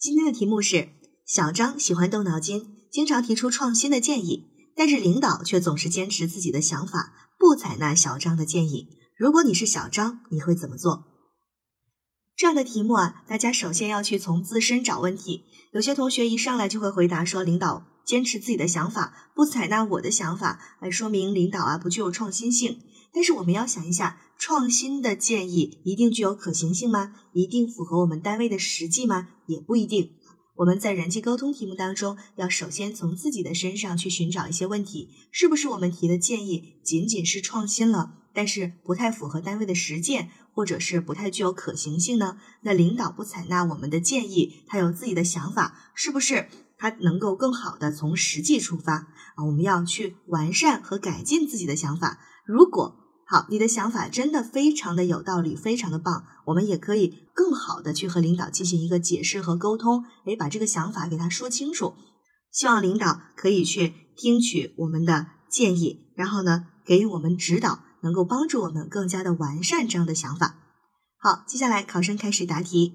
今天的题目是：小张喜欢动脑筋，经常提出创新的建议，但是领导却总是坚持自己的想法，不采纳小张的建议。如果你是小张，你会怎么做？这样的题目啊，大家首先要去从自身找问题。有些同学一上来就会回答说，领导坚持自己的想法，不采纳我的想法，来说明领导啊不具有创新性。但是我们要想一下，创新的建议一定具有可行性吗？一定符合我们单位的实际吗？也不一定。我们在人际沟通题目当中，要首先从自己的身上去寻找一些问题，是不是我们提的建议仅仅是创新了，但是不太符合单位的实践，或者是不太具有可行性呢？那领导不采纳我们的建议，他有自己的想法，是不是他能够更好的从实际出发啊？我们要去完善和改进自己的想法。如果好，你的想法真的非常的有道理，非常的棒。我们也可以更好的去和领导进行一个解释和沟通，诶，把这个想法给他说清楚。希望领导可以去听取我们的建议，然后呢，给予我们指导，能够帮助我们更加的完善这样的想法。好，接下来考生开始答题。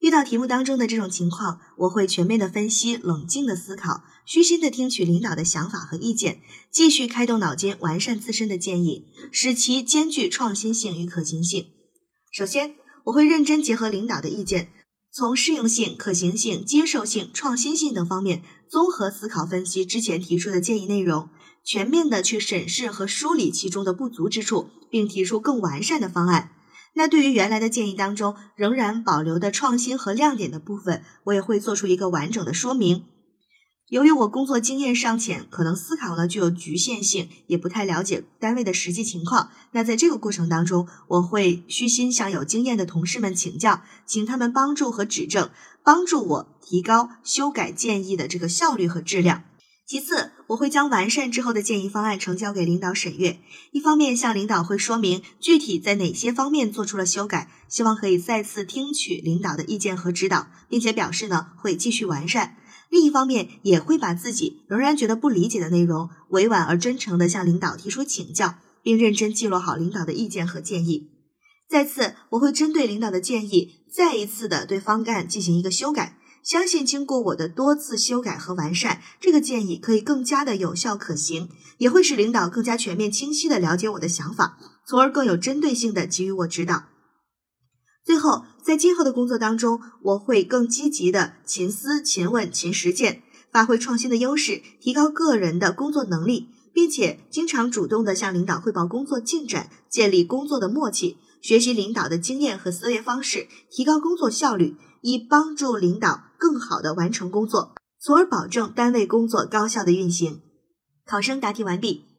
遇到题目当中的这种情况，我会全面的分析，冷静的思考，虚心的听取领导的想法和意见，继续开动脑筋，完善自身的建议，使其兼具创新性与可行性。首先，我会认真结合领导的意见，从适用性、可行性、接受性、创新性等方面综合思考分析之前提出的建议内容，全面的去审视和梳理其中的不足之处，并提出更完善的方案。那对于原来的建议当中仍然保留的创新和亮点的部分，我也会做出一个完整的说明。由于我工作经验尚浅，可能思考呢具有局限性，也不太了解单位的实际情况。那在这个过程当中，我会虚心向有经验的同事们请教，请他们帮助和指正，帮助我提高修改建议的这个效率和质量。其次，我会将完善之后的建议方案呈交给领导审阅。一方面向领导会说明具体在哪些方面做出了修改，希望可以再次听取领导的意见和指导，并且表示呢会继续完善。另一方面，也会把自己仍然觉得不理解的内容，委婉而真诚地向领导提出请教，并认真记录好领导的意见和建议。再次，我会针对领导的建议，再一次的对方案进行一个修改。相信经过我的多次修改和完善，这个建议可以更加的有效可行，也会使领导更加全面清晰的了解我的想法，从而更有针对性的给予我指导。最后，在今后的工作当中，我会更积极的勤思勤问勤实践，发挥创新的优势，提高个人的工作能力，并且经常主动的向领导汇报工作进展，建立工作的默契，学习领导的经验和思维方式，提高工作效率。以帮助领导更好的完成工作，从而保证单位工作高效的运行。考生答题完毕。